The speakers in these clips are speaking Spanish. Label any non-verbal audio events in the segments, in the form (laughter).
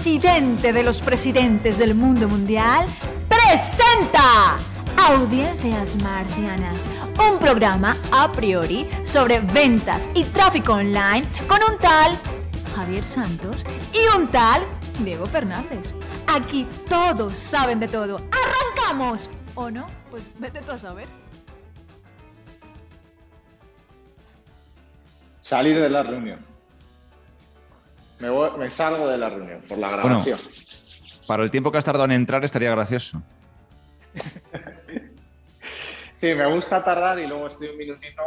presidente de los presidentes del mundo mundial, presenta Audiencias Marcianas, un programa a priori sobre ventas y tráfico online con un tal Javier Santos y un tal Diego Fernández. Aquí todos saben de todo. ¡Arrancamos! ¿O no? Pues vete tú a saber. Salir de la reunión. Me, voy- me salgo de la reunión por la grabación. Para el tiempo que has tardado en entrar estaría gracioso. (laughs) Sí, me gusta tardar y luego estoy un minutito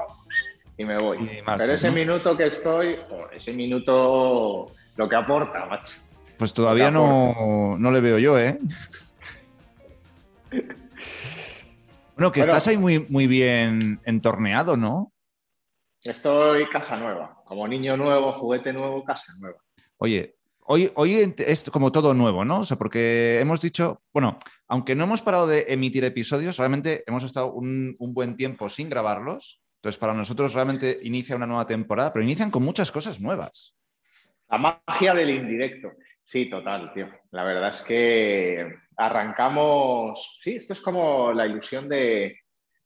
y me voy. Y Pero ese ¿no? minuto que estoy, oh, ese minuto lo que aporta, macho. Pues todavía no, no le veo yo, ¿eh? (laughs) Bueno, que estás ahí muy, muy bien entorneado, ¿no? Estoy casa nueva. Como niño nuevo, juguete nuevo, casa nueva. Oye, hoy, hoy es como todo nuevo, ¿no? O sea, porque hemos dicho, bueno, aunque no hemos parado de emitir episodios, realmente hemos estado un, un buen tiempo sin grabarlos. Entonces, para nosotros realmente inicia una nueva temporada, pero inician con muchas cosas nuevas. La magia del indirecto. Sí, total, tío. La verdad es que arrancamos. Sí, esto es como la ilusión de.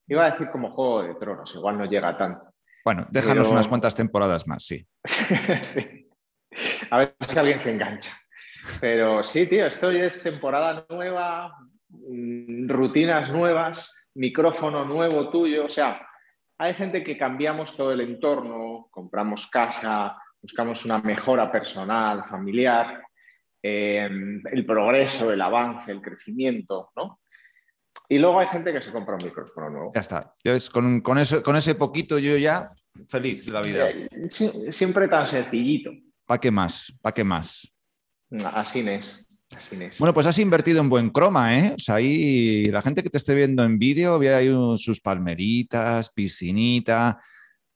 Iba a decir como Juego de Tronos, igual no llega tanto. Bueno, déjanos Pero- unas cuantas temporadas más, sí. (laughs) Sí. A ver si alguien se engancha. Pero sí, tío, esto es temporada nueva, mm, rutinas nuevas, micrófono nuevo tuyo. O sea, hay gente que cambiamos todo el entorno, compramos casa, buscamos una mejora personal, familiar, eh, el progreso, el avance, el crecimiento, ¿no? Y luego hay gente que se compra un micrófono nuevo. Ya está. Ves, con, con eso, con ese poquito yo ya feliz la vida. Eh, sí- siempre tan sencillito. ¿Para qué más? ¿Para qué más? Así es. Así es. Bueno, pues has invertido en buen croma, ¿eh? O sea, ahí la gente que te esté viendo en vídeo ve ahí sus palmeritas, piscinita.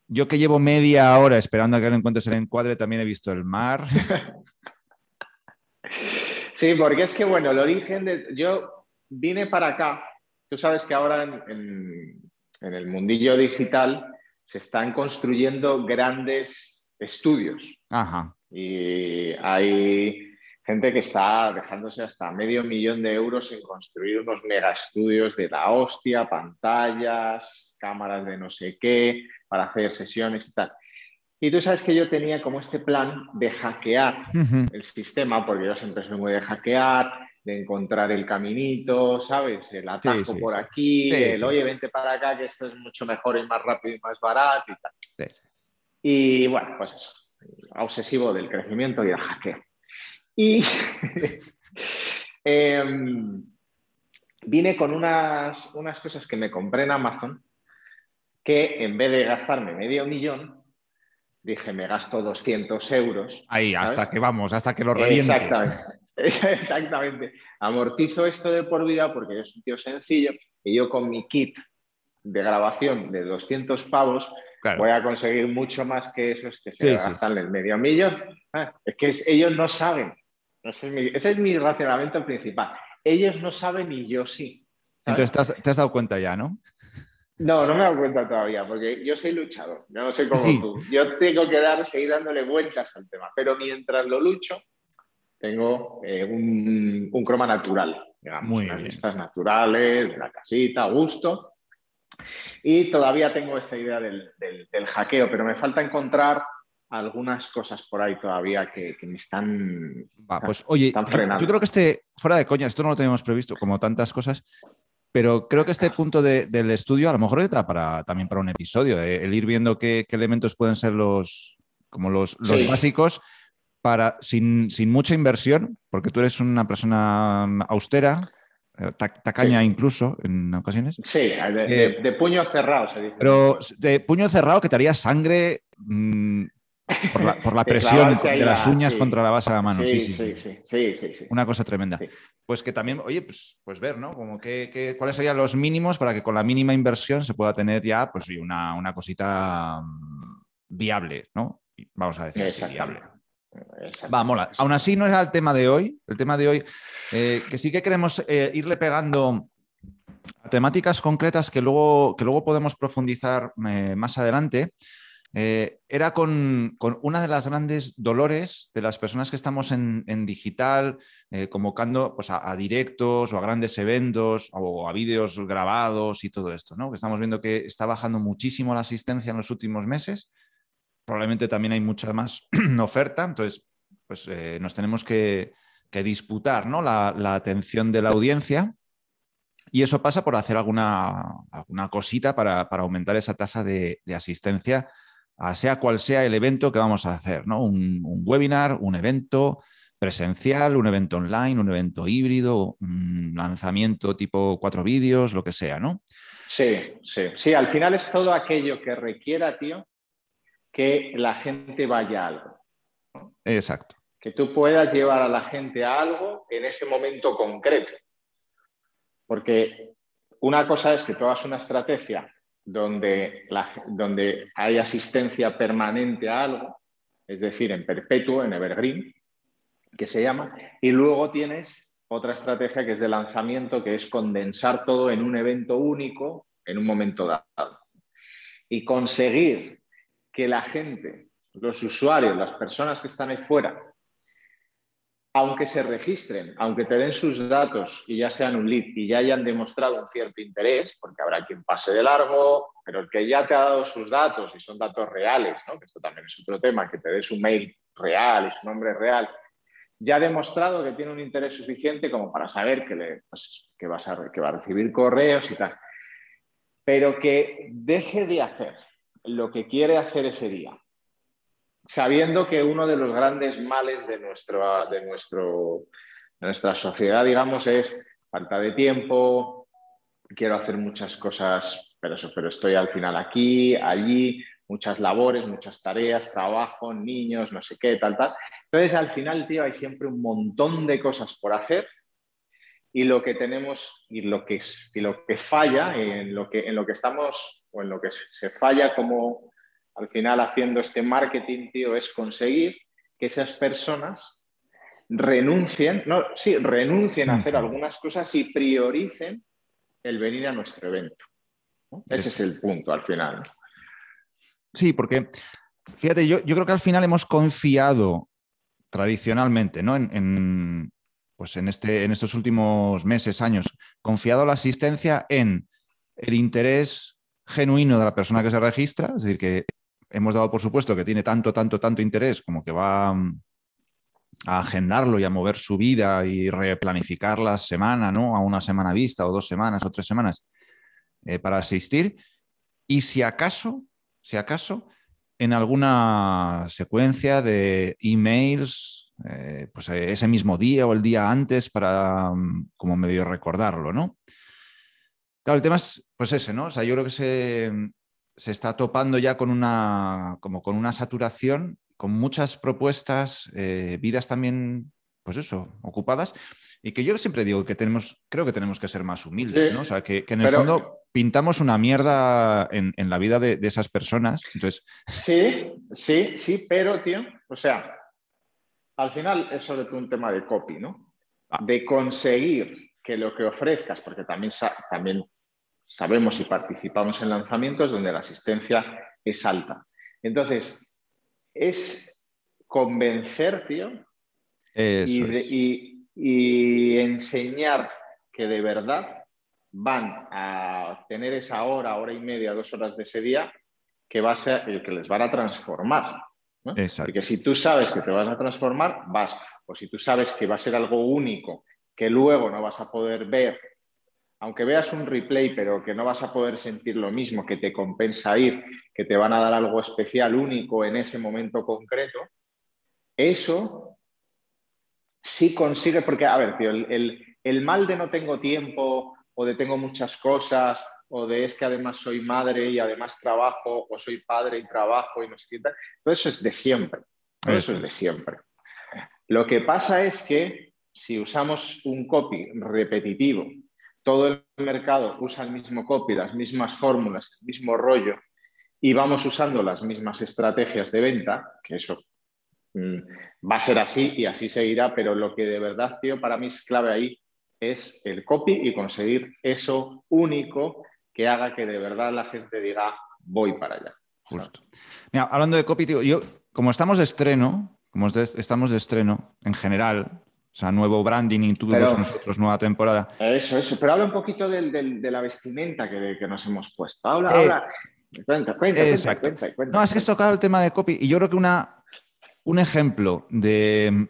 Yo que llevo media hora esperando a que le encuentres el encuadre, también he visto el mar. (laughs) Sí, porque es que, bueno, el origen de... Yo vine para acá, tú sabes que ahora en, en- en el mundillo digital se están construyendo grandes estudios Ajá. Y hay gente que está dejándose hasta medio millón de euros en construir unos mega estudios de la hostia, pantallas, cámaras de no sé qué, para hacer sesiones y tal. Y tú sabes que yo tenía como este plan de hackear el sistema, porque yo siempre soy muy de hackear, de encontrar el caminito, ¿sabes? El atajo sí, por sí. aquí, el oye, vente para acá, que esto es mucho mejor y más rápido y más barato y tal. Y bueno, pues eso, obsesivo del crecimiento y del hackeo. Y (laughs) em, vine con unas, unas cosas que me compré en Amazon, que en vez de gastarme medio millón, dije, me gasto 200 euros Ahí, hasta que vamos, hasta que lo reviente. Exactamente. (laughs) Exactamente. Amortizo esto de por vida porque yo soy un tío sencillo y yo con mi kit de grabación de 200 pavos Claro. voy a conseguir mucho más que esos que se Sí, sí. gastan el medio millón. Ah, es que es- ellos no saben. Ese es, mi, ese es mi racionamiento principal. Ellos no saben y yo sí. ¿sabes? Entonces te has, dado cuenta ya, ¿no? No, no me he dado cuenta todavía, porque yo soy luchador, yo no soy como Sí. tú. Yo tengo que dar, seguir dándole vueltas al tema, pero mientras lo lucho, tengo eh, un, un croma natural, digamos, Muy unas bien. vistas naturales, de la casita, gusto. Y todavía tengo esta idea del, del- del hackeo, pero me falta encontrar algunas cosas por ahí todavía que, que me están... Va, pues oye, Están yo, frenando. yo creo que este, fuera de coña, esto no lo teníamos previsto, como tantas cosas, pero creo que este punto de- del estudio a lo mejor da para, también para un episodio, eh, el ir viendo qué, qué elementos pueden ser los, como los, los Sí. básicos para, sin, sin mucha inversión, porque tú eres una persona austera, tacaña Sí. incluso en ocasiones, Sí, de, Eh, de puño cerrado se dice. pero de puño cerrado que te haría sangre mm, por, la, por la (laughs) presión de las la- uñas sí. contra la base de la mano. sí, sí, sí, sí. Una cosa tremenda. Pues que también, oye, pues, pues ver, ¿no? Como que, que- cuáles serían los mínimos para que con la mínima inversión se pueda tener ya, pues una, una cosita mm, viable, ¿no? Vamos a decir viable. Va, mola. Aún así no era el tema de hoy. El tema de hoy, eh, que sí que queremos eh, irle pegando a temáticas concretas que luego, que luego podemos profundizar eh, más adelante. era con, una de las grandes dolores de las personas que estamos en, digital, convocando pues, a, directos o a grandes eventos o a vídeos grabados y todo esto, ¿no? Que estamos viendo que está bajando muchísimo la asistencia en los últimos meses. Probablemente también hay mucha más (clears throat) oferta, entonces pues, eh, nos tenemos que, disputar ¿no? la, atención de la audiencia. Y eso pasa por hacer alguna, alguna cosita para, aumentar esa tasa de asistencia sea cual sea el evento que vamos a hacer, ¿no? Un, webinar, un evento presencial, un evento online, un evento híbrido, un lanzamiento tipo cuatro vídeos, lo que sea, ¿no? Sí, sí, sí, al final es todo aquello que requiera, tío, que la gente vaya a algo. Exacto. Que tú puedas llevar a la gente a algo en ese momento concreto. Porque una cosa es que tú hagas una estrategia donde, donde hay asistencia permanente a algo, es decir, en perpetuo, en evergreen, que se llama, y luego tienes otra estrategia que es de lanzamiento, que es condensar todo en un evento único en un momento dado. Y conseguir que la gente, los usuarios, las personas que están ahí fuera, aunque se registren, aunque te den sus datos y ya sean un lead y ya hayan demostrado un cierto interés, porque habrá quien pase de largo, pero el que ya te ha dado sus datos y son datos reales, ¿no? que esto también es otro tema, que te dé su mail real y su nombre real, ya ha demostrado que tiene un interés suficiente como para saber que, le, pues, que, vas que va a recibir correos y tal, pero que deje de hacer lo que quiere hacer ese día sabiendo que uno de los grandes males de, nuestro, de, nuestro, nuestra sociedad, digamos, es falta de tiempo, quiero hacer muchas cosas, pero, eso, pero estoy al final aquí, allí, muchas labores, muchas tareas, trabajo, niños, no sé qué, tal, tal. Entonces, al final, tío, hay siempre un montón de cosas por hacer y lo que tenemos y lo que, y lo que falla, en lo que, en lo que estamos o en lo que se falla como, al final haciendo este marketing, tío, es conseguir que esas personas renuncien, no, sí, renuncien a hacer algunas cosas y prioricen el venir a nuestro evento. Ese es el punto al final. Sí, porque fíjate, yo, creo que al final hemos confiado tradicionalmente, ¿no? En, pues en, este, en estos últimos meses, años, confiado la asistencia en el interés genuino de la persona que se registra, es decir, que hemos dado por supuesto que tiene tanto, tanto, tanto interés como que va mm, a agendarlo y a mover su vida y replanificar la semana, ¿no? A una semana vista o dos semanas o tres semanas eh, para asistir. Y si acaso, si acaso, en alguna secuencia de emails, eh, pues eh, ese mismo día o el día antes para mm, como medio recordarlo, ¿no? Claro, el tema es pues ese, ¿no? O sea, yo creo que se, se está topando ya con una, como con una saturación, con muchas propuestas, eh, vidas también, pues eso, ocupadas, y que yo siempre digo que tenemos, creo que tenemos que ser más humildes, ¿no? O sea, que, en el fondo pintamos una mierda en, la vida de, esas personas. Entonces... Sí, sí, sí, pero, tío, o sea, al final es sobre todo un tema de copy, ¿no? Ah. De conseguir que lo que ofrezcas, porque también, también sabemos y participamos en lanzamientos donde la asistencia es alta. Entonces, es convencer, tío, y, enseñar que de verdad van a tener esa hora, hora y media, dos horas de ese día que va a ser el que les van a transformar. Porque si tú sabes que te vas a transformar, vas. O si tú sabes que va a ser algo único que luego no vas a poder ver aunque veas un replay, pero que no vas a poder sentir lo mismo, que te compensa ir, que te van a dar algo especial, único en ese momento concreto, eso sí consigue, porque, a ver, tío, el, mal de no tengo tiempo o de tengo muchas cosas o de es que además soy madre y además trabajo o soy padre y trabajo y no sé qué tal, todo eso es de siempre, todo eso es de siempre. Lo que pasa es que si usamos un copy repetitivo todo el mercado usa el mismo copy, las mismas fórmulas, el mismo rollo, y vamos usando las mismas estrategias de venta, que eso mm, va a ser así y así seguirá, pero lo que de verdad, tío, para mí es clave ahí es el copy y conseguir eso único que haga que de verdad la gente diga voy para allá. justo. Mira, hablando de copy, tío, yo, como estamos de estreno, como estamos de estreno en general, o sea, nuevo branding y todos nosotros, nueva temporada. Eso, eso. Pero habla un poquito de la vestimenta que, nos hemos puesto. Habla, eh, habla. Cuenta, cuenta, cuenta, cuenta, No, es que es tocar el tema de copy y yo creo que una, un ejemplo de,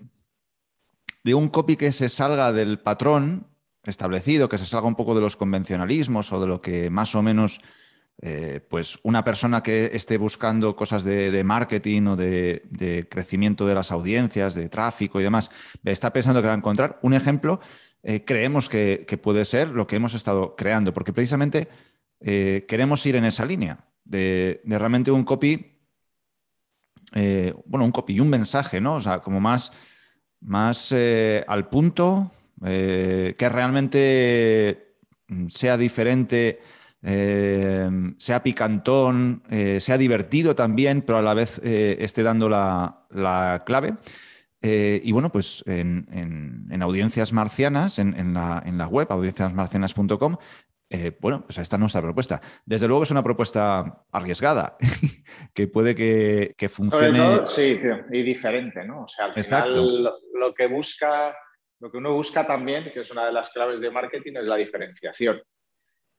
de un copy que se salga del patrón establecido, que se salga un poco de los convencionalismos o de lo que más o menos eh, pues una persona que esté buscando cosas de, marketing o de, crecimiento de las audiencias, de tráfico y demás, está pensando que va a encontrar un ejemplo, eh, creemos que, puede ser lo que hemos estado creando, porque precisamente eh, queremos ir en esa línea de, realmente un copy, bueno, un copy y un mensaje, ¿no? O sea, como más, más al punto, que realmente sea diferente eh, sea picantón, eh, sea divertido también, pero a la vez eh, esté dando la, clave. y bueno, pues en, audiencias marcianas, en, la, web, audienciasmarcianas.com, bueno, pues esta es nuestra propuesta. Desde luego es una propuesta arriesgada, (laughs) que puede que, funcione. sí, y diferente, ¿no? O sea, al final lo, que busca, lo que uno busca también, que es una de las claves de marketing, es la diferenciación.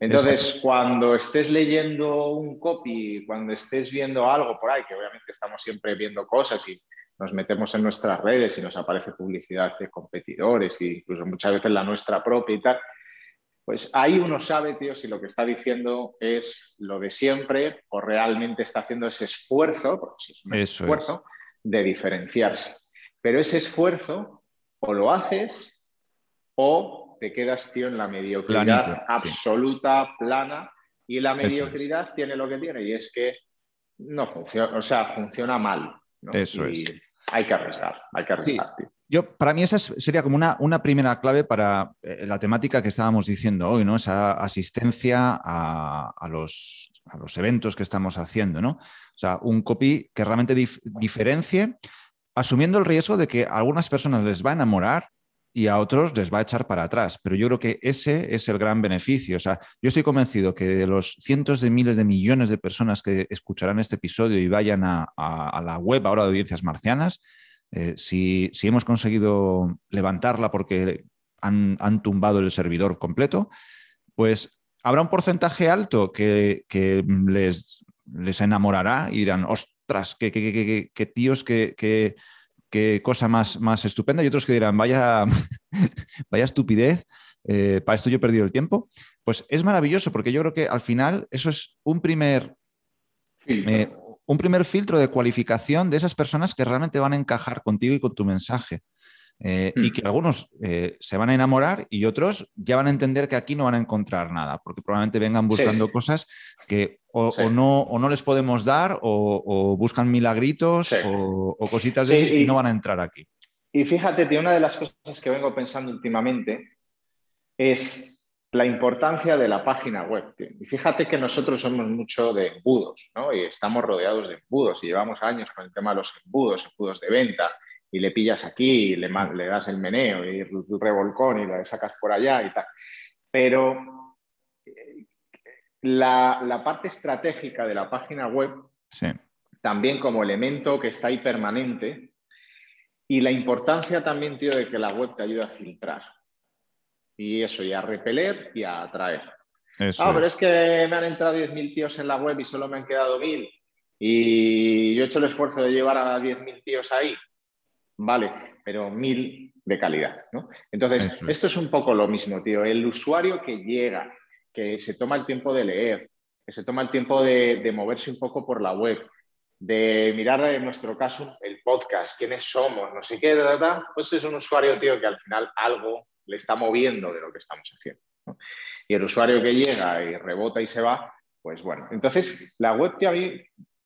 Entonces, cuando estés leyendo un copy, cuando estés viendo algo por ahí, que obviamente estamos siempre viendo cosas y nos metemos en nuestras redes y nos aparece publicidad de competidores e incluso muchas veces la nuestra propia y tal, pues ahí uno sabe, tío, si lo que está diciendo es lo de siempre o realmente está haciendo ese esfuerzo, porque es un esfuerzo, de diferenciarse. Pero ese esfuerzo o lo haces o te quedas, tío, en la mediocridad absoluta, plana, y la mediocridad tiene lo que tiene, y es que no funciona, o sea, funciona mal. Eso es. Hay que arriesgar, hay que arriesgar, tío. Yo, para mí esa sería como una, una primera clave para eh, la temática que estábamos diciendo hoy, ¿no? Esa asistencia a, los, a los, eventos que estamos haciendo, ¿no? O sea, un copy que realmente diferencie, asumiendo el riesgo de que a algunas personas les va a enamorar y a otros les va a echar para atrás. Pero yo creo que ese es el gran beneficio. O sea, yo estoy convencido que de los cientos de miles de millones de personas que escucharán este episodio y vayan a, la web ahora de audiencias marcianas, eh, si, hemos conseguido levantarla porque han, tumbado el servidor completo, pues habrá un porcentaje alto que, les, enamorará y dirán, ostras, qué, qué, tíos que qué cosa más, más estupenda, y otros que dirán, vaya, (laughs) vaya estupidez, eh, para esto yo he perdido el tiempo. Pues es maravilloso, porque yo creo que al final eso es un primer, eh, un primer filtro de cualificación de esas personas que realmente van a encajar contigo y con tu mensaje. Eh, y hmm. que algunos eh, se van a enamorar y otros ya van a entender que aquí no van a encontrar nada, porque probablemente vengan buscando cosas que o, no, o, no, les podemos dar o, buscan milagritos o, cositas de esas y no van a entrar aquí. Y fíjate, una de las cosas que vengo pensando últimamente es la importancia de la página web. Y fíjate que nosotros somos mucho de embudos, ¿no? Y estamos rodeados de embudos y llevamos años con el tema de los embudos, embudos de venta, y le pillas aquí, y le, le das el meneo y el revolcón y le sacas por allá y tal. Pero la, parte estratégica de la página web, también como elemento que está ahí permanente, y la importancia también, tío, de que la web te ayude a filtrar. Y eso, y a repeler y a atraer. ah, pero es que me han entrado 10.000 tíos en la web y solo me han quedado 1.000. Y yo he hecho el esfuerzo de llevar a 10.000 tíos ahí vale, pero mil de calidad. ¿no? Entonces, esto es un poco lo mismo, tío. El usuario que llega, que se toma el tiempo de leer, que se toma el tiempo de, moverse un poco por la web, de mirar en nuestro caso el podcast, quiénes somos, no sé qué, pues es un usuario, tío, que al final algo le está moviendo de lo que estamos haciendo. Y el usuario que llega y rebota y se va, pues bueno. Entonces, la web, tío, a mí,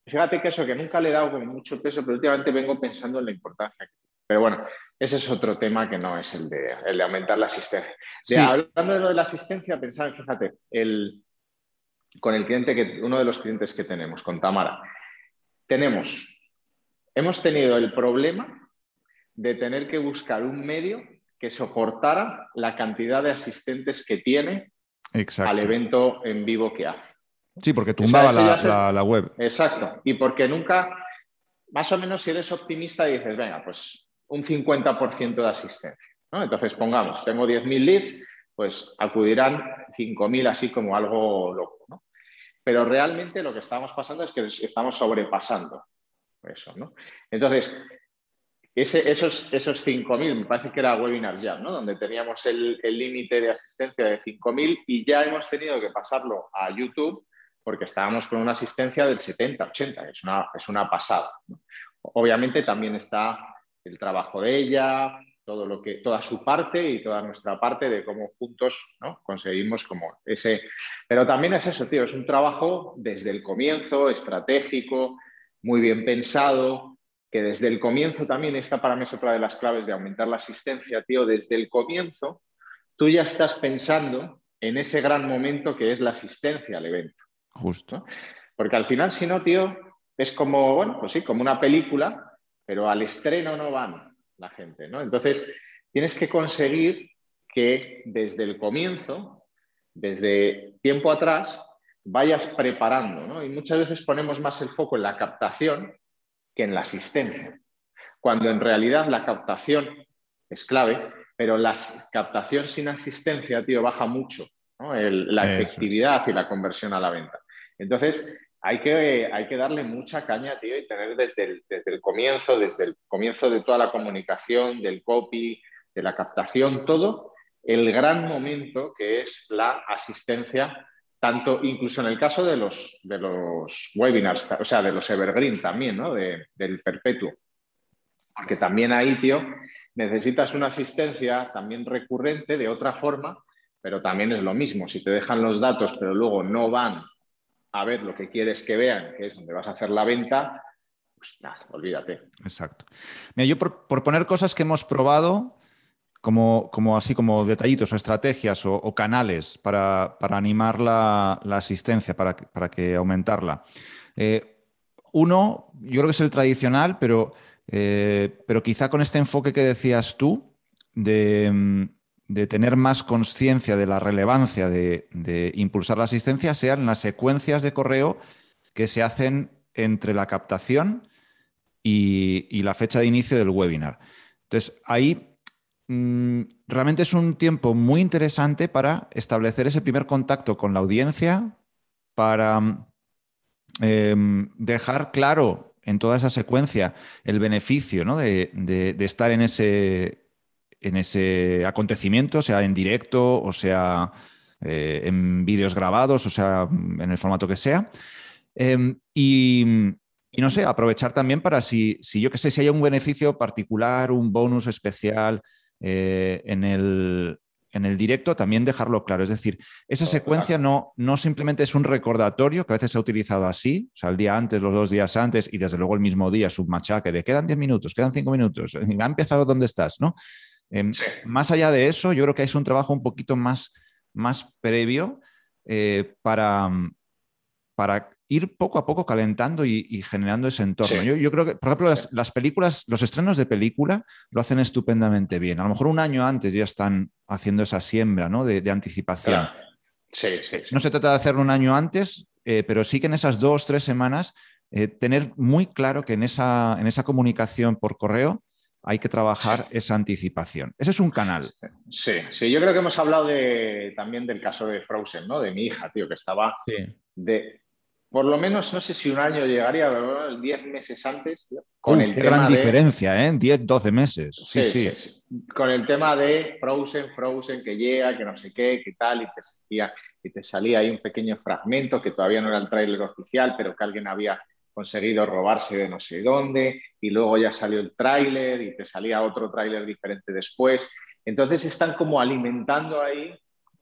fíjate que eso, que nunca le he dado mucho peso, pero últimamente vengo pensando en la importancia que pero bueno, ese es otro tema que no es el de, aumentar la asistencia. Hablando de lo de la asistencia, pensad, fíjate, el, con el cliente que, uno de los clientes que tenemos, con Tamara, tenemos, hemos tenido el problema de tener que buscar un medio que soportara la cantidad de asistentes que tiene al evento en vivo que hace. Sí, porque tumbaba la, web. Exacto. Y porque nunca, más o menos si eres optimista y dices, venga, pues un 50% de asistencia. Entonces, pongamos, tengo 10.000 leads, pues acudirán 5.000 así como algo loco. Pero realmente lo que estamos pasando es que estamos sobrepasando eso. ¿no? Entonces, esos, esos 5.000, me parece que era Webinar ya, ¿no? donde teníamos el límite de asistencia de 5.000 y ya hemos tenido que pasarlo a YouTube porque estábamos con una asistencia del 70, 80, es una, es una pasada. Obviamente también está el trabajo de ella, todo lo que, toda su parte y toda nuestra parte de cómo juntos ¿no? conseguimos como ese... Pero también es eso, tío, es un trabajo desde el comienzo, estratégico, muy bien pensado, que desde el comienzo también, esta para mí es otra de las claves de aumentar la asistencia, tío, desde el comienzo tú ya estás pensando en ese gran momento que es la asistencia al evento. Justo. Porque al final, si no, tío, es como, bueno, pues sí, como una película, pero al estreno no van la gente, ¿no? Entonces, tienes que conseguir que desde el comienzo, desde tiempo atrás, vayas preparando, ¿no? Y muchas veces ponemos más el foco en la captación que en la asistencia, cuando en realidad la captación es clave, pero la captación sin asistencia, tío, baja mucho la efectividad y la conversión a la venta. Entonces, hay que, hay que darle mucha caña, tío, y tener desde el, desde el comienzo, desde el comienzo de toda la comunicación, del copy, de la captación, todo, el gran momento que es la asistencia, tanto incluso en el caso de los, de los webinars, o sea, de los evergreen también, ¿no? del perpetuo. Porque también ahí, tío, necesitas una asistencia también recurrente de otra forma, pero también es lo mismo. Si te dejan los datos, pero luego no van a ver lo que quieres que vean, que es donde vas a hacer la venta, pues nada, olvídate. Exacto. Mira, yo por, poner cosas que hemos probado, como, como así como detallitos o estrategias o, canales para, animar la, asistencia, para, para, que aumentarla. Eh, uno, yo creo que es el tradicional, pero, eh, pero quizá con este enfoque que decías tú, de, mm, de tener más conciencia de la relevancia de, impulsar la asistencia sean las secuencias de correo que se hacen entre la captación y, la fecha de inicio del webinar. Entonces, ahí mm, realmente es un tiempo muy interesante para establecer ese primer contacto con la audiencia, para em, dejar claro en toda esa secuencia el beneficio de estar en ese, en ese acontecimiento, sea en directo o sea eh, en vídeos grabados, o sea en el formato que sea. Em, y, no sé, aprovechar también para si, si yo que sé, si hay un beneficio particular, un bonus especial eh, en, el, en el directo, también dejarlo claro. Es decir, esa secuencia no, no simplemente es un recordatorio que a veces se ha utilizado así, o sea, el día antes, los dos días antes y desde luego el mismo día, submachaque de quedan 10 minutos, quedan 5 minutos, (laughs) ha empezado donde estás, ¿no? Em, más allá de eso, yo creo que es un trabajo un poquito más, más previo eh, para, para ir poco a poco calentando y, generando ese entorno. Yo, creo que, por ejemplo, las, películas, los estrenos de película lo hacen estupendamente bien. A lo mejor un año antes ya están haciendo esa siembra ¿no? de, anticipación. no se trata de hacerlo un año antes, eh, pero sí que en esas dos, tres semanas eh, tener muy claro que en esa, en esa comunicación por correo hay que trabajar esa anticipación. Ese es un canal. Sí, sí, yo creo que hemos hablado de, también del caso de Frozen, ¿no? De mi hija, tío, que estaba de, por lo menos, no sé si un año llegaría, pero 10 meses antes, con el qué gran diferencia, ¿eh? 10, 12 meses. Sí sí, Con el tema de Frozen, Frozen, que llega, que no sé qué, qué tal, y te, salía, y te salía ahí un pequeño fragmento que todavía no era el tráiler oficial, pero que alguien había conseguido robarse de no sé dónde y luego ya salió el tráiler y te salía otro tráiler diferente después. Entonces están como alimentando ahí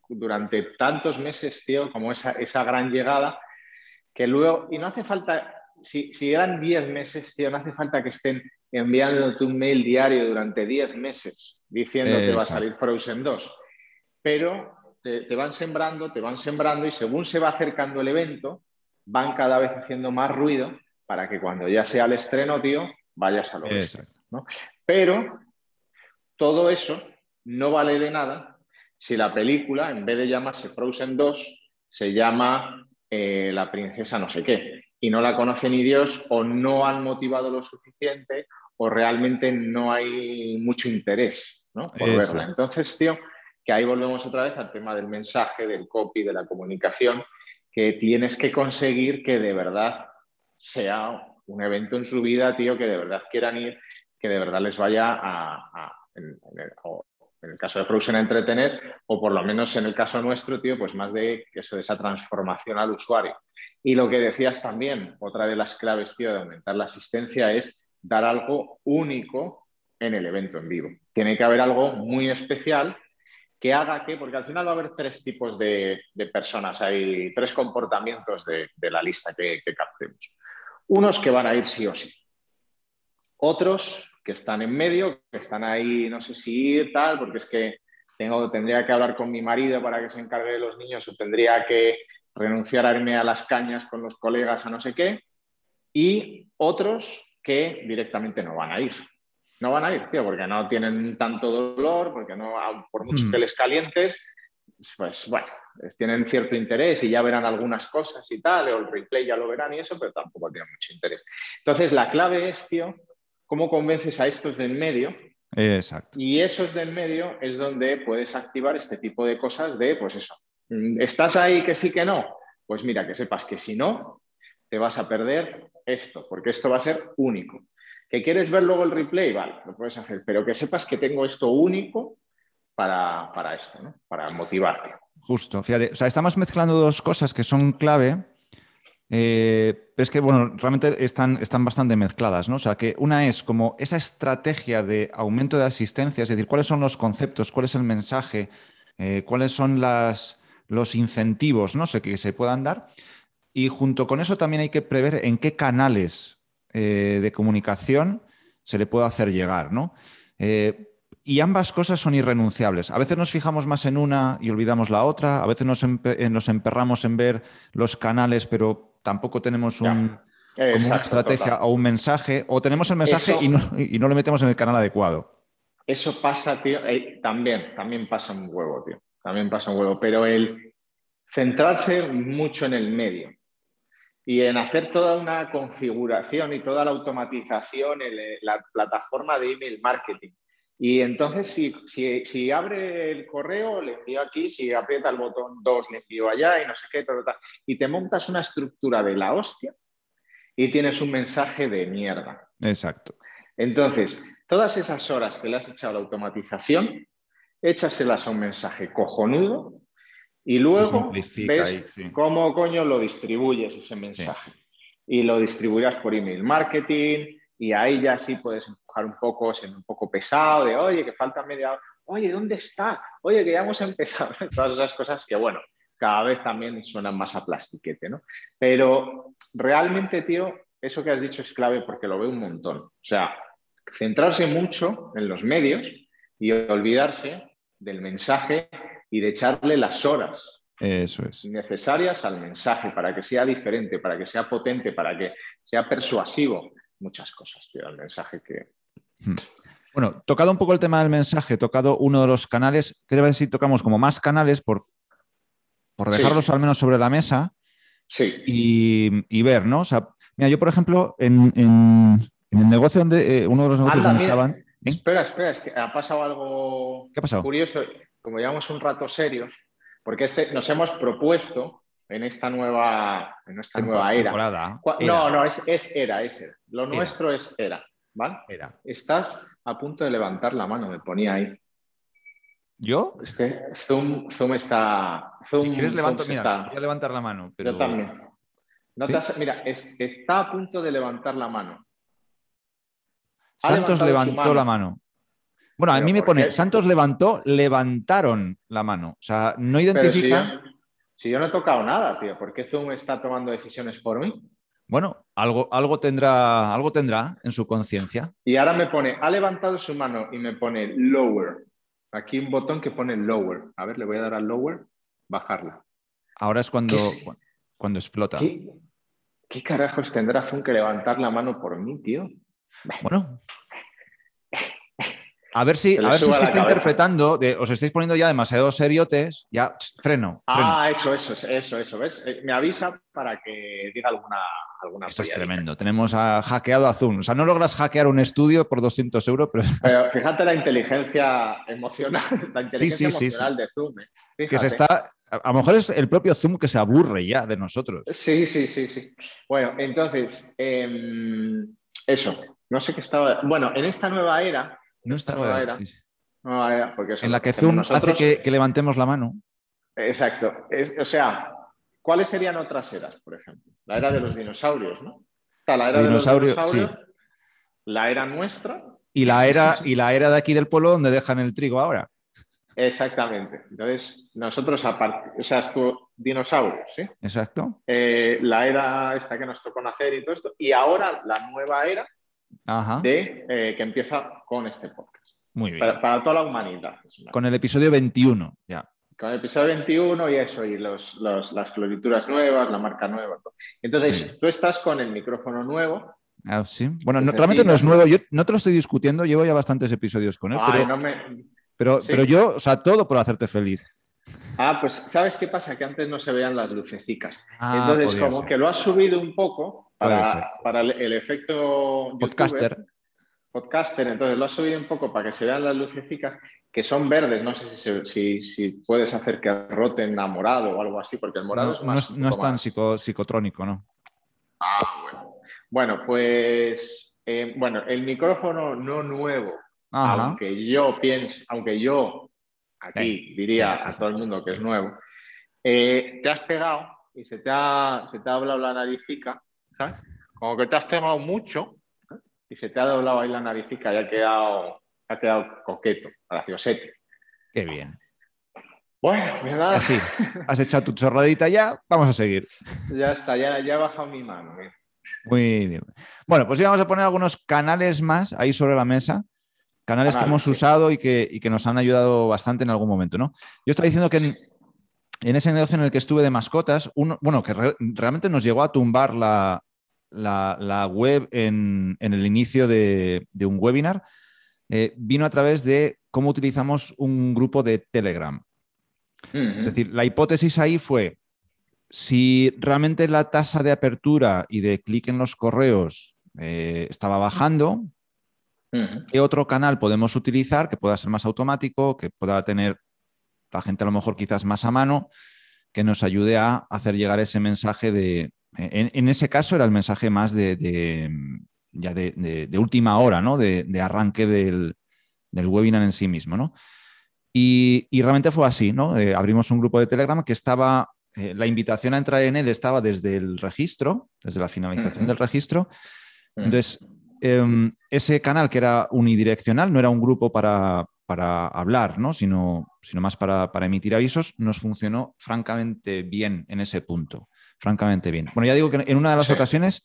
durante tantos meses, tío, como esa, esa gran llegada, que luego, y no hace falta, si, si eran 10 meses, tío, no hace falta que estén enviándote un mail diario durante 10 meses diciendo que va a salir Frozen 2, pero te, te van sembrando, te van sembrando y según se va acercando el evento, van cada vez haciendo más ruido para que cuando ya sea el estreno, tío, vayas a lo ¿no? Pero todo eso no vale de nada si la película, en vez de llamarse Frozen 2, se llama eh, la princesa no sé qué. Y no la conoce ni Dios o no han motivado lo suficiente o realmente no hay mucho interés ¿no? por verla. Entonces, tío, que ahí volvemos otra vez al tema del mensaje, del copy, de la comunicación, que tienes que conseguir que de verdad sea un evento en su vida, tío, que de verdad quieran ir, que de verdad les vaya a, en, el, caso de Frozen, a entretener, o por lo menos en el caso nuestro, tío, pues más de eso, de esa transformación al usuario. Y lo que decías también, otra de las claves, tío, de aumentar la asistencia es dar algo único en el evento en vivo. Tiene que haber algo muy especial que haga que, porque al final va a haber tres tipos de, personas, hay tres comportamientos de, la lista que, que, captemos. Unos que van a ir sí o sí. Otros que están en medio, que están ahí, no sé si ir, tal, porque es que tengo, tendría que hablar con mi marido para que se encargue de los niños o tendría que renunciar a irme a las cañas con los colegas a no sé qué. Y otros que directamente no van a ir. No van a ir, tío, porque no tienen tanto dolor, porque no, por mucho mm. que les calientes, pues bueno, tienen cierto interés y ya verán algunas cosas y tal, o el replay ya lo verán y eso, pero tampoco tienen mucho interés. Entonces, la clave es, tío, cómo convences a estos del medio. Exacto. Y esos del medio es donde puedes activar este tipo de cosas de, pues eso, ¿estás ahí que sí que no? Pues mira, que sepas que si no, te vas a perder esto, porque esto va a ser único. ¿Que quieres ver luego el replay? Vale, lo puedes hacer, pero que sepas que tengo esto único para, esto, ¿no? para motivarte. Justo, fíjate, o sea, estamos mezclando dos cosas que son clave, eh, es que, bueno, realmente están, están bastante mezcladas, ¿no? O sea, que una es como esa estrategia de aumento de asistencia, es decir, cuáles son los conceptos, cuál es el mensaje, eh, cuáles son las, los incentivos, no sé, que se puedan dar. Y junto con eso también hay que prever en qué canales eh, de comunicación se le puede hacer llegar, ¿no? Eh, y ambas cosas son irrenunciables. A veces nos fijamos más en una y olvidamos la otra, a veces nos, eh, emperramos en ver los canales, pero tampoco tenemos una estrategia o un mensaje, o tenemos el mensaje y, no, y, no, lo metemos en el canal adecuado. Eso pasa, tío, también, también pasa un huevo, tío, también pasa un huevo, pero el centrarse mucho en el medio, y en hacer toda una configuración y toda la automatización en la plataforma de email marketing. Y entonces, si, si, abre el correo, le envío aquí, si aprieta el botón 2, le envío allá y no sé qué, y te montas una estructura de la hostia y tienes un mensaje de mierda. Exacto. Entonces, todas esas horas que le has echado a la automatización, échaselas a un mensaje cojonudo y luego ves cómo coño lo distribuyes ese mensaje. Y lo distribuirás por email marketing y ahí ya sí puedes empujar un poco, siendo un poco pesado, de oye, que falta media hora, oye, ¿dónde está? Oye, que ya hemos empezado. (laughs) Todas esas cosas que, bueno, cada vez también suenan más a plastiquete, ¿no? Pero realmente, tío, eso que has dicho es clave porque lo veo un montón. O sea, centrarse mucho en los medios y olvidarse del mensaje y de echarle las horas necesarias al mensaje para que sea diferente, para que sea potente, para que sea persuasivo. Muchas cosas, tío, el mensaje que... Hmm. Bueno, tocado un poco el tema del mensaje, tocado uno de los canales, ¿qué te parece si tocamos como más canales por, por dejarlos al menos sobre la mesa? Sí. Y, ver, ¿no? O sea, mira, yo, por ejemplo, en, el negocio donde, eh, uno de los negocios donde estaban... ¿eh? Espera, espera, es que ha pasado algo ¿Qué ha pasado? curioso como llevamos un rato serios, porque este, nos hemos propuesto en esta nueva, en esta nueva era. No, no, es, era, es era. Lo nuestro es era, ¿vale? Era. Estás a punto de levantar la mano, me ponía ahí. ¿Yo? Este, Zoom, Zoom está. Zoom, si quieres, levanto, mira, voy a levantar la mano. Pero... Yo también. mira, está a punto de levantar la mano. Santos levantó la mano. Bueno, a mí me pone, Santos levantó, levantaron la mano. O sea, no identifica... Si yo, no he tocado nada, tío, ¿por qué Zoom está tomando decisiones por mí? Bueno, algo, algo, tendrá, algo tendrá en su conciencia. Y ahora me pone, ha levantado su mano y me pone lower. Aquí un botón que pone lower. A ver, le voy a dar al lower, bajarla. Ahora es cuando, cuando explota. ¿Qué, ¿Qué carajos tendrá Zoom que levantar la mano por mí, tío? Bueno, A ver si, a ver si es que está cabeza. interpretando, de- os estáis poniendo ya demasiado seriotes, ya, ch, freno, freno. Ah, eso, eso, eso, eso, ¿ves? Eh, Me avisa para que diga alguna, alguna Esto es tremendo. Tenemos a- hackeado a Zoom. O sea, no logras hackear un estudio por 200 euros, pero Pero (laughs) fíjate la inteligencia emocional, (laughs) la inteligencia sí, sí, emocional de Zoom. ¿eh? que se está. A a lo mejor es el propio Zoom que se aburre ya de nosotros. Sí, sí, sí, sí. Bueno, entonces, em, eso, no sé qué estaba. Bueno, en esta nueva era, No esta está nueva era, sí, sí. nueva era, porque En la que Zoom nosotros. hace que, que levantemos la mano. Exacto. Es- o sea, ¿cuáles serían otras eras, por ejemplo? La era de los dinosaurios, ¿no? La era Dinosaurio, de los dinosaurios, la era nuestra, Y la era, y la era de aquí del pueblo donde dejan el trigo ahora. exactamente. Entonces, nosotros aparte, o sea, estuvo dinosaurios, ¿sí? Exacto. Eh, la era esta que nos tocó nacer y todo esto, y ahora la nueva era Ajá. de, eh, que empieza con este podcast. Muy bien. Para, para toda la humanidad. Con el episodio 21, ya. Con el episodio 21 y eso, y los, los- las florituras nuevas, la marca nueva. todo. Entonces, Sí. tú estás con el micrófono nuevo. Ah, sí. Bueno, no- realmente no es nuevo. Yo no te lo estoy discutiendo, llevo ya bastantes episodios con él, Ay, pero, no me- pero, sí. pero yo, o sea, todo por hacerte feliz. Ah, pues ¿sabes qué pasa? Que antes no se veían las lucecicas. Ah, Entonces, como ser. que lo has subido un poco para, para el, el efecto youtuber, Podcaster. podcaster, entonces lo has subido un poco para que se vean las lucecicas, que son verdes. No sé si, se- si, si puedes hacer que roten a morado o algo así, porque el morado No, es no más. es, no es tan psico- psicotrónico, ¿no? Ah, bueno. Bueno, pues eh, bueno, el micrófono no nuevo, Ajá. aunque yo pienso, aunque yo aquí Sí, diría sí, sí, a todo el mundo que es nuevo, eh, te has pegado y se te ha, se te ha doblado la naricica, ¿sabes? Como que te has quemado mucho ¿eh? y se te ha doblado ahí la naricica y ha quedado, ha quedado coqueto, graciosete. Qué bien. Bueno, pues nada, Así, (laughs) has echado tu chorradita ya, vamos a seguir. ya está, ya, ya he bajado mi mano. mira. Muy bien. Bueno, pues ya vamos a poner algunos canales más ahí sobre la mesa. Canales que hemos sí. usado y que, y que nos han ayudado bastante en algún momento, ¿no? Yo estaba diciendo que en, en ese negocio en el que estuve de mascotas, uno, bueno, que re- realmente nos llegó a tumbar la, la- la web en, en el inicio de, de un webinar, eh, vino a través de cómo utilizamos un grupo de Telegram. Es decir, la hipótesis ahí fue, si realmente la tasa de apertura y de clic en los correos eh, estaba bajando, ¿qué otro canal podemos utilizar que pueda ser más automático, que pueda tener la gente a lo mejor quizás más a mano, que nos ayude a hacer llegar ese mensaje de... En, en ese caso era el mensaje más de, de- ya de, de- de última hora, ¿no? De, de arranque del, del webinar en sí mismo, ¿no? Y, y realmente fue así, ¿no? Eh, abrimos un grupo de Telegram que estaba, eh, la invitación a entrar en él estaba desde el registro, desde la finalización del registro. Ujú. Entonces, em, ese canal que era unidireccional, no era un grupo para, para hablar, ¿no? sino, sino más para, para emitir avisos, nos funcionó francamente bien en ese punto. Francamente bien. Bueno, ya digo que en una de las Sí. ocasiones,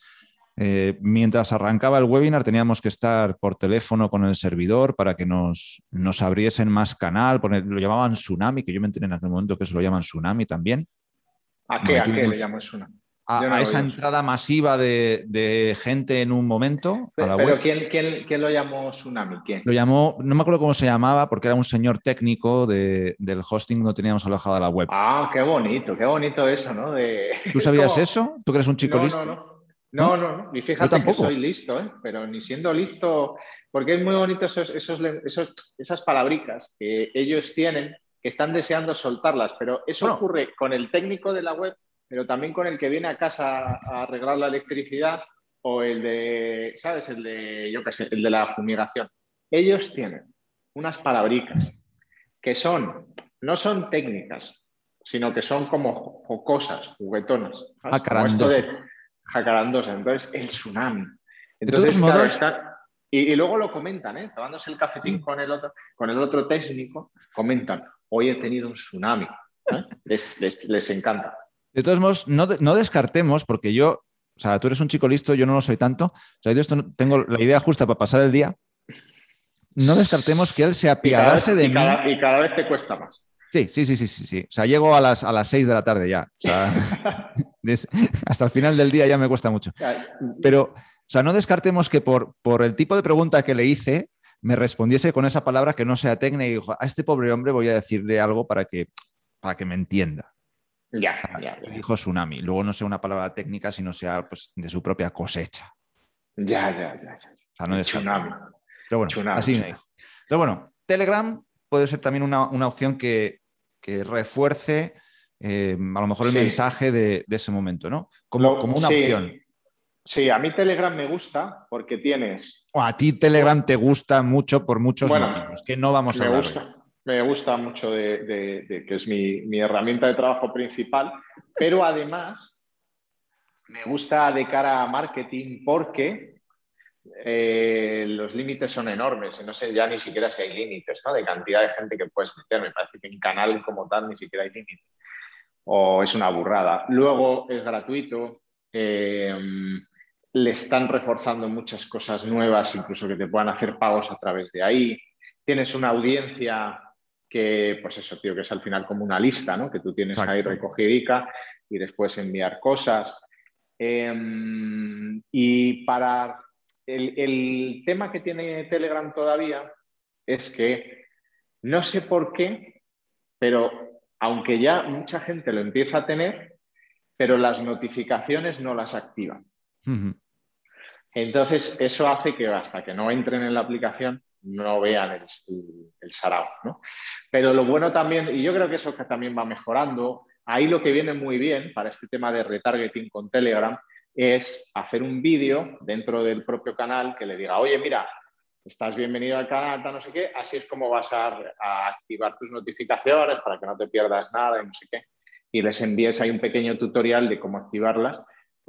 eh, mientras arrancaba el webinar, teníamos que estar por teléfono con el servidor para que nos, nos abriesen más canal. lo llamaban Tsunami, que yo me enteré en aquel momento que se lo llaman Tsunami también. ¿A qué, a qué le llamas una? A, no esa entrada masiva de, de gente en un momento Pero. ¿quién, quién, quién lo llamó Tsunami? ¿Quién? Lo llamó, no me acuerdo cómo se llamaba, porque era un señor técnico de- del hosting, no teníamos alojada la web. Ah, qué bonito, qué bonito eso, ¿no? De... ¿Tú (laughs) sabías eso? ¿Tú que eres un chico no, listo? No, no. No, no, no. Y fíjate tampoco. que soy listo, ¿eh? Pero ni siendo listo, porque es muy bonito esos, esos, esos- esas palabricas que ellos tienen, que están deseando soltarlas, pero eso Bueno. ocurre con el técnico de la web, pero también con el que viene a casa a arreglar la electricidad o el de, ¿sabes? El de, yo qué sé, el de la fumigación. Ellos tienen unas palabricas que son, no son técnicas, sino que son como jocosas, juguetonas. esto de jacarandosa. Entonces, el tsunami. Entonces, claro, modos- está- y, y luego lo comentan, ¿eh? Tomándose el cafetín con, el otro, con el otro técnico, comentan, hoy he tenido un tsunami. ¿eh? (laughs) Les, les- les encanta. De todos modos, no, no descartemos, porque yo, o sea, tú eres un chico listo, yo no lo soy tanto. O sea, yo esto no- tengo la idea justa para pasar el día. No descartemos que él se apiadase de y mí. y cada vez te cuesta más. Sí, sí, sí, sí, sí, sí. O sea, llego a las, a las 6 de la tarde ya. O sea, (laughs) hasta el final del día ya me cuesta mucho. Pero, o sea, no descartemos que por, por el tipo de pregunta que le hice, me respondiese con esa palabra que no sea técnica y dijo, a este pobre hombre voy a decirle algo para que, para que me entienda. Ya, ya, ya. Dijo tsunami. Luego no sea una palabra técnica, sino sea pues, de su propia cosecha. Ya, ya, ya. ya. O sea, no es Tsunami. Pero bueno, Tsunami, así me dijo. Entonces, bueno, Telegram puede ser también una, una opción que, que refuerce eh, a lo mejor el Sí. mensaje de, de ese momento, ¿no? Como, Lo- como una sí. opción. Sí, a mí Telegram me gusta porque tienes O a ti Telegram te gusta mucho por muchos Bueno, motivos, que no vamos a me hablar gusta, hoy. Me gusta mucho de, que es mi, mi herramienta de trabajo principal, pero además me gusta de cara a marketing porque eh, los límites son enormes y no sé ya ni siquiera si hay límites ¿no? de cantidad de gente que puedes meter. Me parece que en canal como tal ni siquiera hay límite. O es una burrada. Luego es gratuito. eh, le están reforzando muchas cosas nuevas, incluso que te puedan hacer pagos a través de ahí. Tienes una audiencia que, pues eso, tío, que es al final como una lista, ¿no? Que tú tienes Exacto. ahí recogidica y después enviar cosas. Eh, y para el, el tema que tiene Telegram todavía es que no sé por qué, pero aunque ya mucha gente lo empieza a tener, pero las notificaciones no las activan. Entonces, eso hace que hasta que no entren en la aplicación no vean el, el, el sarao, ¿no? Pero lo bueno también, y yo creo que eso también va mejorando, ahí lo que viene muy bien para este tema de retargeting con Telegram es hacer un vídeo dentro del propio canal que le diga, oye, mira, estás bienvenido al canal, no sé qué, así es como vas a, a activar tus notificaciones para que no te pierdas nada y no sé qué. Y les envíes ahí un pequeño tutorial de cómo activarlas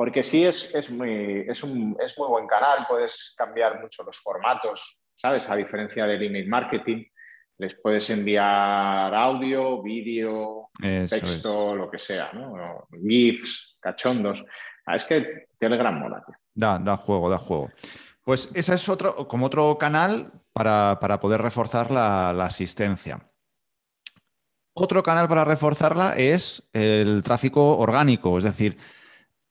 porque sí es, es, muy, es, un, es muy buen canal, puedes cambiar mucho los formatos, ¿sabes? A diferencia del email marketing, les puedes enviar audio, vídeo, es. texto, lo que sea, ¿no? GIFs, cachondos. Ah, es que Telegram mola. tío. Da, da juego, da juego. Pues ese es otro, como otro canal para, para poder reforzar la, la asistencia. Otro canal para reforzarla es el tráfico orgánico, es decir,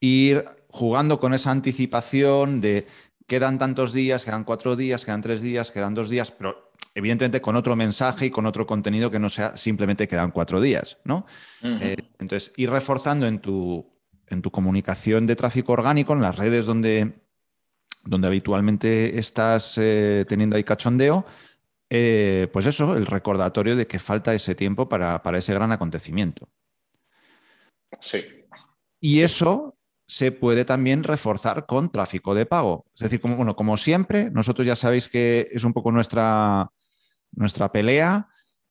ir jugando con esa anticipación de quedan tantos días, quedan cuatro días, quedan tres días, quedan dos días, pero evidentemente con otro mensaje y con otro contenido que no sea simplemente quedan cuatro días, ¿no? Eh, entonces, ir reforzando en tu, en tu comunicación de tráfico orgánico, en las redes donde, donde habitualmente estás eh, teniendo ahí cachondeo, eh, pues eso, el recordatorio de que falta ese tiempo para, para ese gran acontecimiento. Sí. Y eso se puede también reforzar con tráfico de pago. Es decir, como, bueno, como siempre, nosotros ya sabéis que es un poco nuestra, nuestra pelea,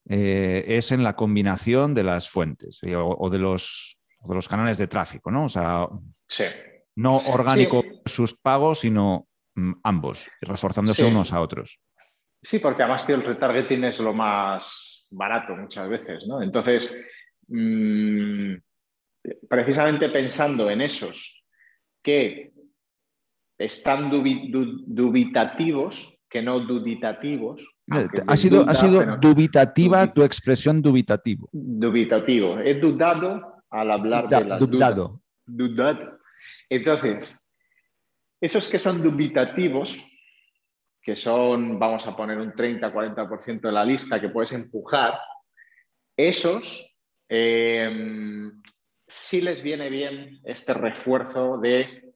eh, es en la combinación de las fuentes eh, o, o de los, o de los canales de tráfico, ¿no? O sea, Sí. no orgánico Sí. sus pagos, sino mm, ambos, reforzándose Sí. unos a otros. Sí, porque además, tío, el retargeting es lo más barato muchas veces, ¿no? Entonces, mmm, precisamente pensando en esos que están dubi- du- dubitativos, que no duditativos. Ha sido, duda, ha sido dubitativa dubi- tu expresión dubitativo. dubitativo. He dudado al hablar Duda- de las dudado. dudas. Dudado. Entonces, esos que son dubitativos, que son, vamos a poner un 30-40% de la lista que puedes empujar, esos eh, sí les viene bien este refuerzo de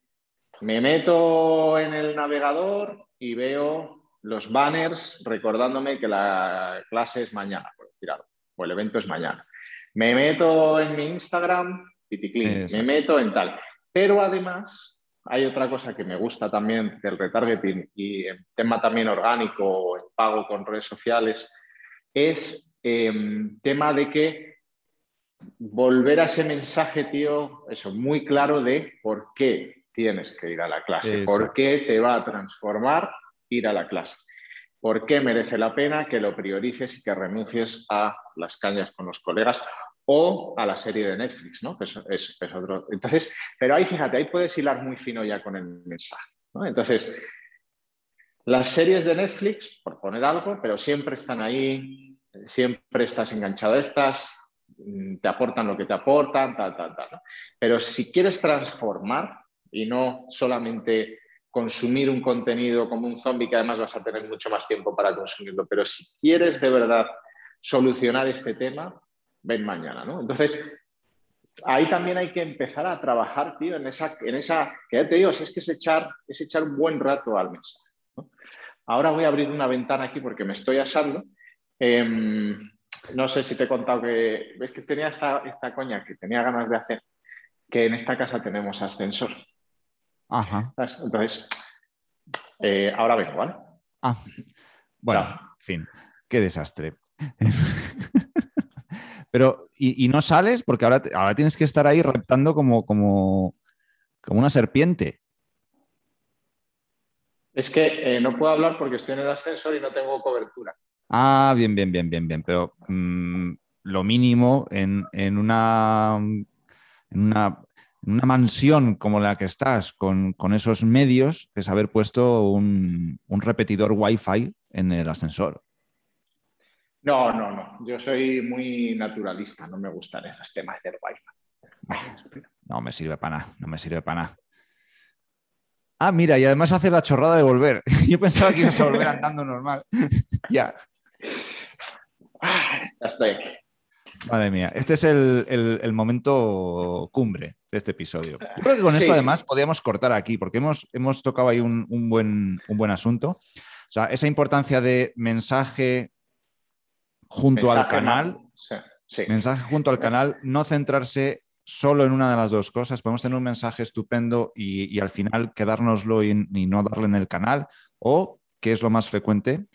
me meto en el navegador y veo los banners recordándome que la clase es mañana, por decir algo, o el evento es mañana. Me meto en mi Instagram, piticlin, me meto en tal. Pero además hay otra cosa que me gusta también del retargeting y en tema también orgánico, en pago con redes sociales, es eh, tema de que volver a ese mensaje, tío, eso, muy claro de por qué tienes que ir a la clase, Exacto. por qué te va a transformar ir a la clase, por qué merece la pena que lo priorices y que renuncies a las cañas con los colegas o a la serie de Netflix, ¿no? Que es, es- es otro. Entonces, pero ahí fíjate, ahí puedes hilar muy fino ya con el mensaje, ¿no? Entonces, las series de Netflix, por poner algo, pero siempre están ahí, siempre estás enganchado a estas, te aportan lo que te aportan, tal, tal, tal. Pero si quieres transformar y no solamente consumir un contenido como un zombie que además vas a tener mucho más tiempo para consumirlo. Pero si quieres de verdad solucionar este tema, ven mañana, ¿no? Entonces, ahí también hay que empezar a trabajar, tío, en esa, en esa que ya te digo, es que es echar, es echar un buen rato al mensaje. Ahora voy a abrir una ventana aquí porque me estoy asando. Em, no sé si te he contado que, ves que tenía esta, esta coña que tenía ganas de hacer, que en esta casa tenemos ascensor. Ajá. Entonces, eh, ahora vengo, ¿vale? Ah, bueno, en fin, qué desastre. (laughs) Pero, ¿y, no sales? Porque ahora, ahora tienes que estar ahí reptando como, como, como una serpiente. Es que eh, no puedo hablar porque estoy en el ascensor y no tengo cobertura. Ah, bien, bien, bien, bien, bien. Pero mm, lo mínimo en, una, en, una, mansión como la que estás, con, esos medios, es haber puesto un, un repetidor Wi-Fi en el ascensor. No, no, no. Yo soy muy naturalista, no me gustan esos temas del wifi. No me sirve para nada, no me sirve para nada. Ah, mira, y además hace la chorrada de volver. (laughs) Yo pensaba que ibas a volver andando normal. (laughs) ya. Ah, estoy aquí. Madre mía, este es el, momento cumbre de este episodio. Yo creo que con esto además podríamos cortar aquí, porque hemos, hemos tocado ahí un, buen, un buen asunto. O sea, esa importancia de mensaje junto al canal. Mensaje junto al canal, no centrarse solo en una de las dos cosas. Podemos tener un mensaje estupendo y, al final quedárnoslo y, no darle en el canal. O, que es lo más frecuente,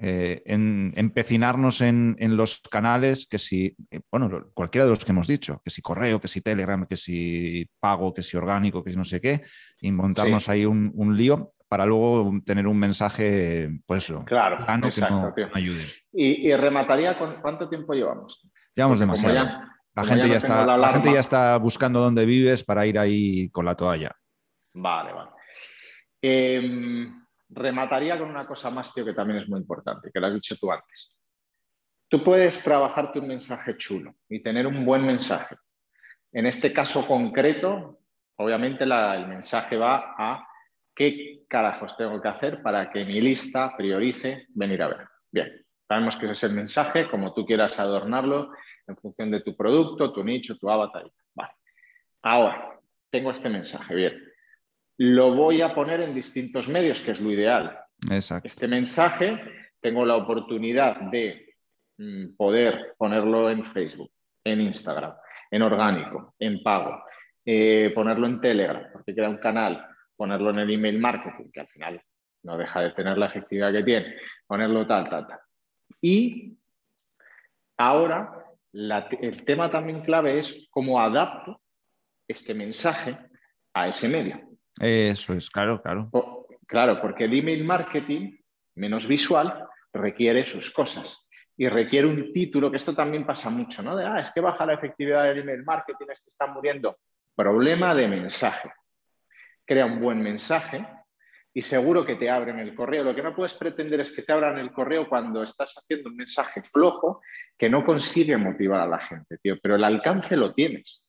eh, en, empecinarnos en, los canales, que si, eh, bueno, cualquiera de los que hemos dicho, que si correo, que si Telegram, que si pago, que si orgánico, que si no sé qué, y montarnos ahí un, lío para luego tener un mensaje, pues claro, que no ayude. Y, remataría con cuánto tiempo llevamos. Llevamos demasiado. la, gente ya está, la, gente ya está buscando dónde vives para ir ahí con la toalla. Vale, vale. Em, remataría con una cosa más, tío, que también es muy importante, que lo has dicho tú antes. Tú puedes trabajarte un mensaje chulo y tener un buen mensaje. En este caso concreto, obviamente el mensaje va a qué carajos tengo que hacer para que mi lista priorice venir a ver. Bien, sabemos que ese es el mensaje, como tú quieras adornarlo en función de tu producto, tu nicho, tu avatar. Vale. Ahora, tengo este mensaje, bien lo voy a poner en distintos medios, que es lo ideal. Este mensaje tengo la oportunidad de mm, poder ponerlo en Facebook, en Instagram, en orgánico, en pago, eh, ponerlo en Telegram, porque crea un canal, ponerlo en el email marketing, que al final no deja de tener la efectividad que tiene, ponerlo tal, tal, tal. Y ahora el tema también clave es cómo adapto este mensaje a ese medio. Eso es, claro, claro. claro, porque el email marketing, menos visual, requiere sus cosas. Y requiere un título, que esto también pasa mucho, ¿no? De, ah, es que baja la efectividad del email marketing, es que están muriendo. Problema de mensaje. Crea un buen mensaje y seguro que te abren el correo. Lo que no puedes pretender es que te abran el correo cuando estás haciendo un mensaje flojo que no consigue motivar a la gente, tío. Pero el alcance lo tienes.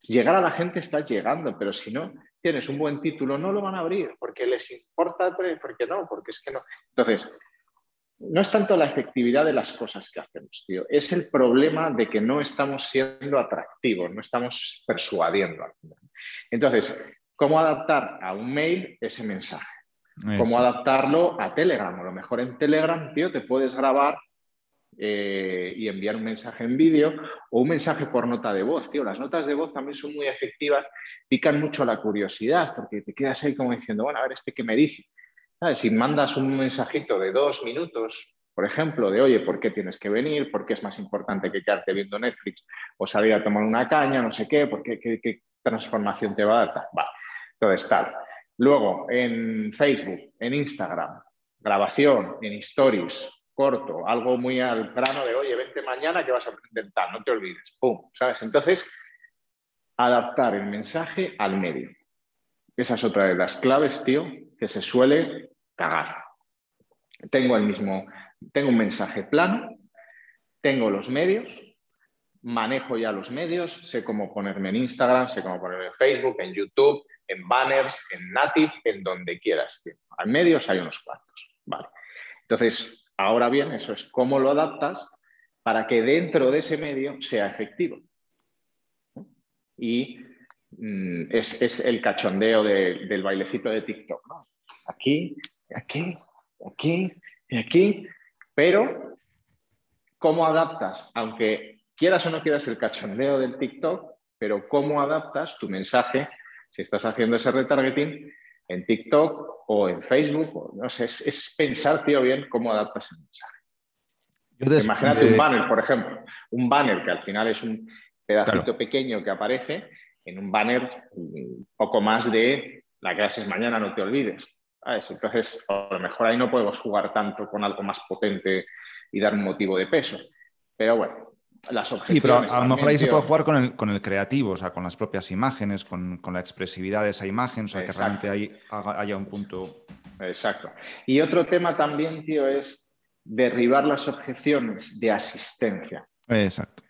Llegar a la gente está llegando, pero si no, tienes un buen título, no lo van a abrir porque les importa, porque no, porque es que no. Entonces, no es tanto la efectividad de las cosas que hacemos, tío, es el problema de que no estamos siendo atractivos, no estamos persuadiendo al final. Entonces, ¿cómo adaptar a un mail ese mensaje? ¿Cómo adaptarlo a Telegram? A lo mejor en Telegram, tío, te puedes grabar eh, y enviar un mensaje en vídeo o un mensaje por nota de voz. Tío, las notas de voz también son muy efectivas, pican mucho la curiosidad porque te quedas ahí como diciendo, bueno, a ver, este qué me dice. Si mandas un mensajito de dos minutos, por ejemplo, de oye, ¿por qué tienes que venir? ¿Por qué es más importante que quedarte viendo Netflix o salir a tomar una caña? No sé qué, ¿por qué, qué, transformación te va a dar? Va. Entonces, tal. Luego, en Facebook, en Instagram, grabación, en stories, corto, algo muy al grano de, oye, vente mañana que vas a intentar, no te olvides, ¡pum! ¿Sabes? Entonces, adaptar el mensaje al medio. Esa es otra de las claves, tío, que se suele cagar. Tengo el mismo, tengo un mensaje plano, tengo los medios, manejo ya los medios, sé cómo ponerme en Instagram, sé cómo ponerme en Facebook, en YouTube, en banners, en Native, en donde quieras. Tío. Al medios hay unos cuantos. Vale. Entonces, ahora bien, eso es cómo lo adaptas para que dentro de ese medio sea efectivo. Y mm, es, el cachondeo del bailecito de TikTok. Aquí, aquí, aquí y aquí. Pero, ¿cómo adaptas? Aunque quieras o no quieras el cachondeo del TikTok, pero ¿cómo adaptas tu mensaje si estás haciendo ese retargeting en TikTok o en Facebook? no sé, es, pensar, tío, bien cómo adaptas el mensaje. Imagínate un banner, por ejemplo. Un banner que al final es un pedacito pequeño que aparece en un banner un poco más de la clase es mañana, no te olvides. Entonces, a lo mejor ahí no podemos jugar tanto con algo más potente y dar un motivo de peso. Pero bueno, las objeciones. Sí, pero a, lo mejor ahí se puede jugar con el, con el, creativo, o sea, con las propias imágenes, con, con la expresividad de esa imagen, o sea, que realmente hay, haya un punto. Exacto. Y otro tema también, tío, es derribar las objeciones de asistencia. Exacto.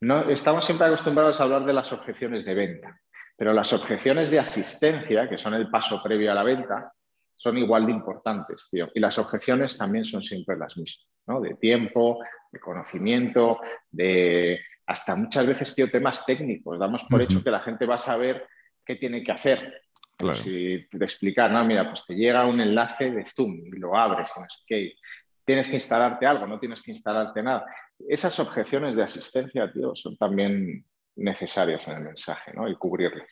No, estamos siempre acostumbrados a hablar de las objeciones de venta, pero las objeciones de asistencia, que son el paso previo a la venta, son igual de importantes, tío. Y las objeciones también son siempre las mismas, ¿no? De tiempo, de conocimiento, de hasta muchas veces, tío, temas técnicos. Damos por hecho que la gente va a saber qué tiene que hacer. Si te explicar, no, mira, pues te llega un enlace de Zoom y lo abres, no sé Tienes que instalarte algo, no tienes que instalarte nada. Esas objeciones de asistencia, tío, son también necesarias en el mensaje, ¿no? Y cubrirlas.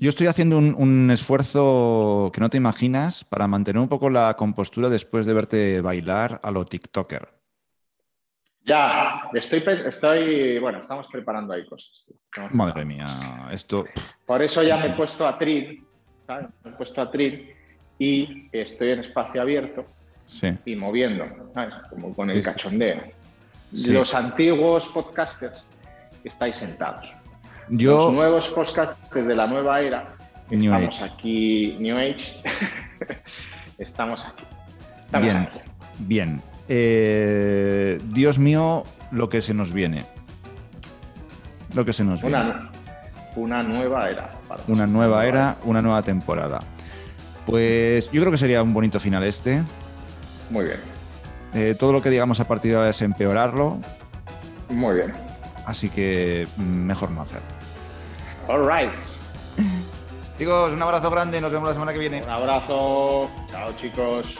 Yo estoy haciendo un, esfuerzo que no te imaginas para mantener un poco la compostura después de verte bailar a lo TikToker. Ya, estoy, estoy, bueno, estamos preparando ahí cosas. Madre mía, esto... Por eso ya me he (laughs) puesto a Tril, ¿sabes? Me he puesto a Tril y estoy en espacio abierto y moviendo, ¿sabes? Como con el cachondeo. Los antiguos podcasters estáis sentados. Los nuevos podcasts de la nueva era, estamos aquí, New Age, (laughs) estamos aquí. bien, bien. Eh, Dios mío, lo que se nos viene. Lo que se nos viene. Una nueva era. Una nueva era, una nueva temporada. Pues yo creo que sería un bonito final este. Muy bien. Eh, todo lo que digamos a partir de ahora es empeorarlo. Muy bien. Así que mm, mejor no hacer. All right. Chicos, un abrazo grande, nos vemos la semana que viene. Un abrazo, chao chicos.